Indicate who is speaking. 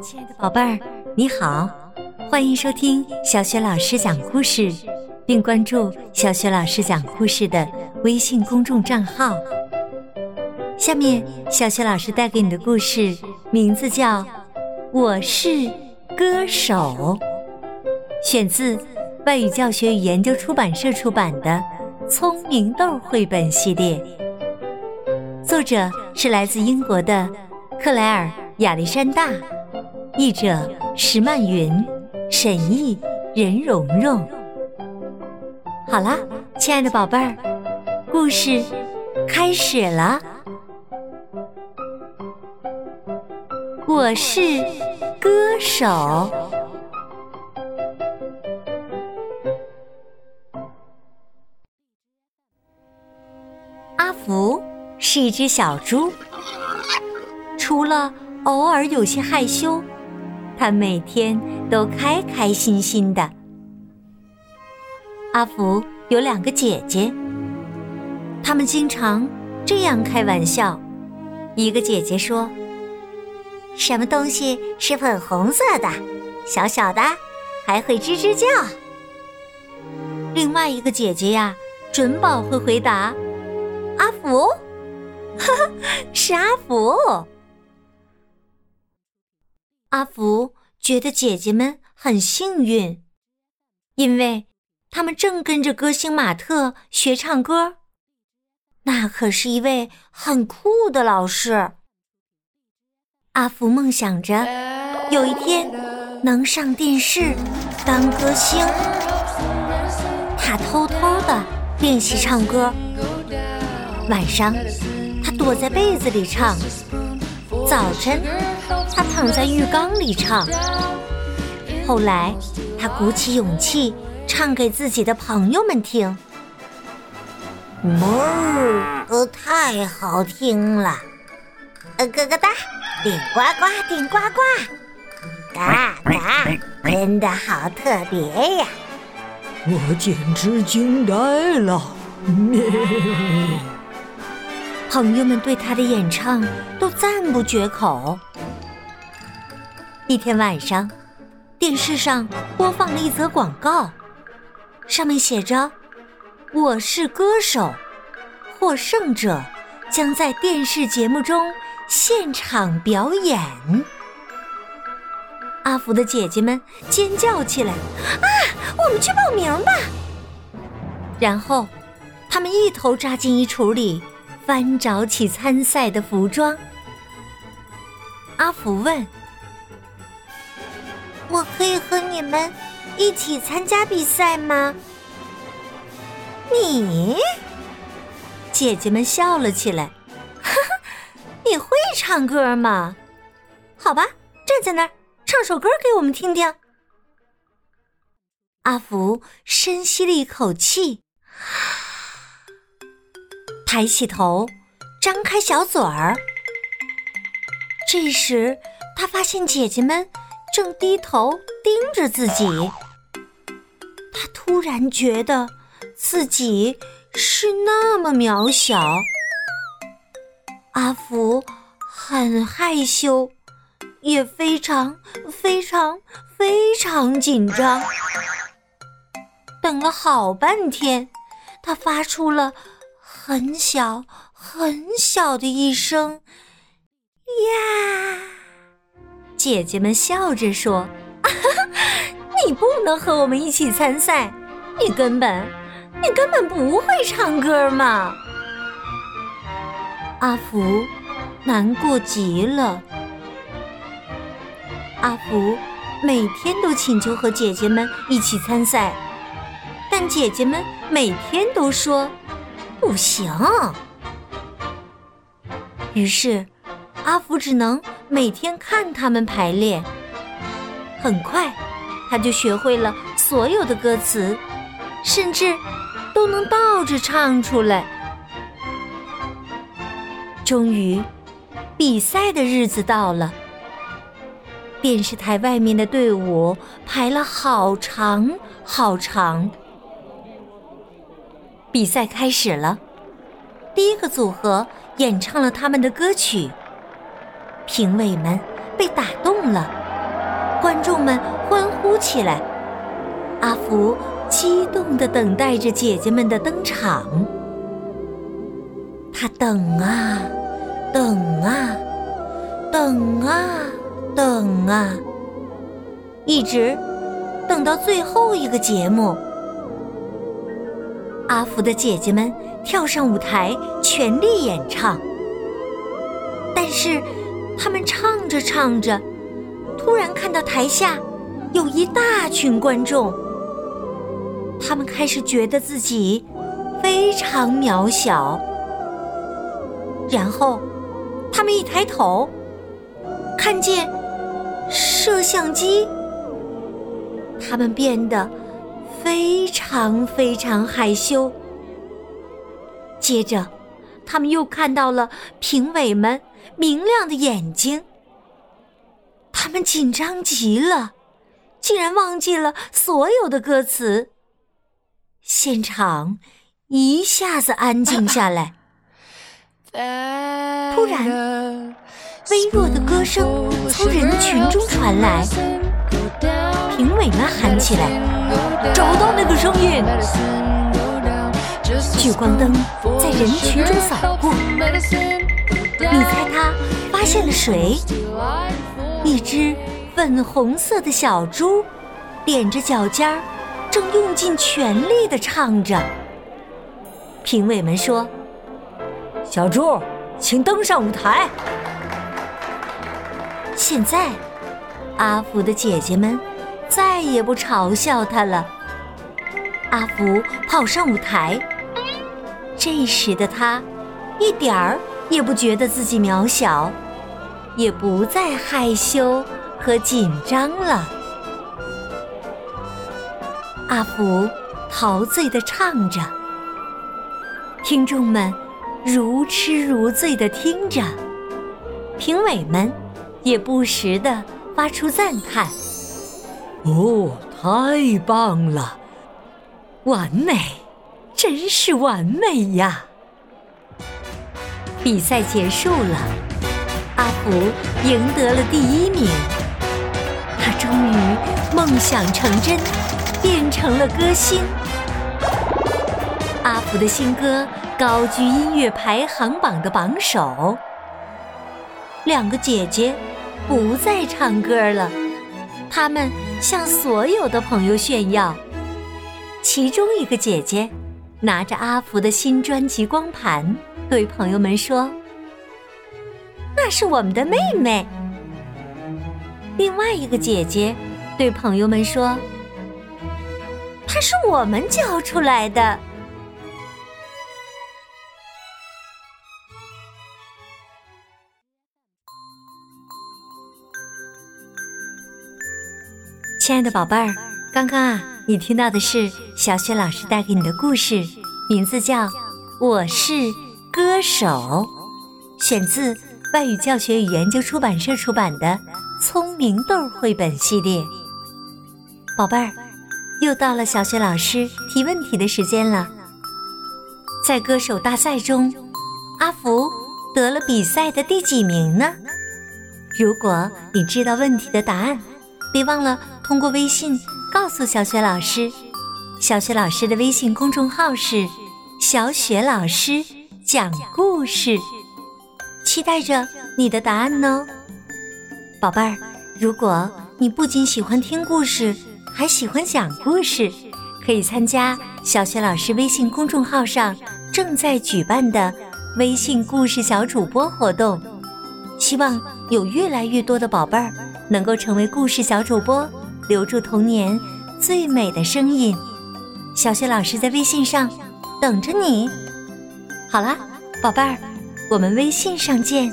Speaker 1: 亲爱的宝贝儿，你好，欢迎收听小雪老师讲故事，并关注小雪老师讲故事的微信公众账号。下面，小雪老师带给你的故事名字叫《我是歌手》，选自外语教学与研究出版社出版的《聪明豆》绘本系列，作者是来自英国的克莱尔·亚历山大。译者石曼云，沈译任蓉蓉。好啦，亲爱的宝贝儿，故事开始了。我是歌手。阿福是一只小猪，除了偶尔有些害羞。他每天都开开心心的。阿福有两个姐姐，他们经常这样开玩笑。一个姐姐说：“什么东西是粉红色的？小小的，还会吱吱叫。”另外一个姐姐呀，准保会回答：“阿福，哈哈，是阿福。”阿福觉得姐姐们很幸运，因为他们正跟着歌星马特学唱歌。那可是一位很酷的老师。阿福梦想着有一天能上电视当歌星。他偷偷的练习唱歌，晚上他躲在被子里唱，早晨。他躺在浴缸里唱，后来他鼓起勇气唱给自己的朋友们听。哞，哦，太好听了！呃，咯咯哒，顶呱呱，顶呱呱，嘎嘎，真的好特别呀！
Speaker 2: 我简直惊呆了！
Speaker 1: 朋友们对他的演唱都赞不绝口。一天晚上，电视上播放了一则广告，上面写着：“我是歌手，获胜者将在电视节目中现场表演。”阿福的姐姐们尖叫起来：“啊，我们去报名吧！”然后，他们一头扎进衣橱里，翻找起参赛的服装。阿福问。我可以和你们一起参加比赛吗？你，姐姐们笑了起来。哈哈，你会唱歌吗？好吧，站在那儿唱首歌给我们听听。阿福深吸了一口气，抬起头，张开小嘴儿。这时，他发现姐姐们。正低头盯着自己，他突然觉得自己是那么渺小。阿福很害羞，也非常非常非常紧张。等了好半天，他发出了很小很小的一声“呀”。姐姐们笑着说：“啊你不能和我们一起参赛，你根本，你根本不会唱歌嘛！”阿福难过极了。阿福每天都请求和姐姐们一起参赛，但姐姐们每天都说不行。于是，阿福只能。每天看他们排练，很快他就学会了所有的歌词，甚至都能倒着唱出来。终于，比赛的日子到了。电视台外面的队伍排了好长好长。比赛开始了，第一个组合演唱了他们的歌曲。评委们被打动了，观众们欢呼起来。阿福激动地等待着姐姐们的登场。他等啊，等啊，等啊，等啊，一直等到最后一个节目。阿福的姐姐们跳上舞台，全力演唱。但是，他们唱着唱着，突然看到台下有一大群观众。他们开始觉得自己非常渺小。然后，他们一抬头，看见摄像机，他们变得。非常非常害羞。接着，他们又看到了评委们明亮的眼睛。他们紧张极了，竟然忘记了所有的歌词。现场一下子安静下来。突然，微弱的歌声从人群中传来。评委们喊起来：“找到那个声音！”聚光灯在人群中扫过，你猜他发现了谁？一只粉红色的小猪，踮着脚尖儿，正用尽全力地唱着。评委们说：“
Speaker 2: 小猪，请登上舞台。”
Speaker 1: 现在，阿福的姐姐们。再也不嘲笑他了。阿福跑上舞台，这时的他一点儿也不觉得自己渺小，也不再害羞和紧张了。阿福陶醉地唱着，听众们如痴如醉地听着，评委们也不时地发出赞叹。
Speaker 2: 哦，太棒了！
Speaker 1: 完美，真是完美呀！比赛结束了，阿福赢得了第一名。他终于梦想成真，变成了歌星。阿福的新歌高居音乐排行榜的榜首。两个姐姐不再唱歌了，她们。向所有的朋友炫耀，其中一个姐姐拿着阿福的新专辑光盘，对朋友们说：“那是我们的妹妹。”另外一个姐姐对朋友们说：“她是我们教出来的。”亲爱的宝贝儿，刚刚啊，你听到的是小雪老师带给你的故事，名字叫《我是歌手》，选自外语教学与研究出版社出版的《聪明豆》绘本系列。宝贝儿，又到了小雪老师提问题的时间了。在歌手大赛中，阿福得了比赛的第几名呢？如果你知道问题的答案，别忘了。通过微信告诉小雪老师，小雪老师的微信公众号是“小雪老师讲故事”，期待着你的答案呢，宝贝儿。如果你不仅喜欢听故事，还喜欢讲故事，可以参加小雪老师微信公众号上正在举办的微信故事小主播活动。希望有越来越多的宝贝儿能够成为故事小主播。留住童年最美的声音，小雪老师在微信上等着你。好啦，宝贝儿，我们微信上见。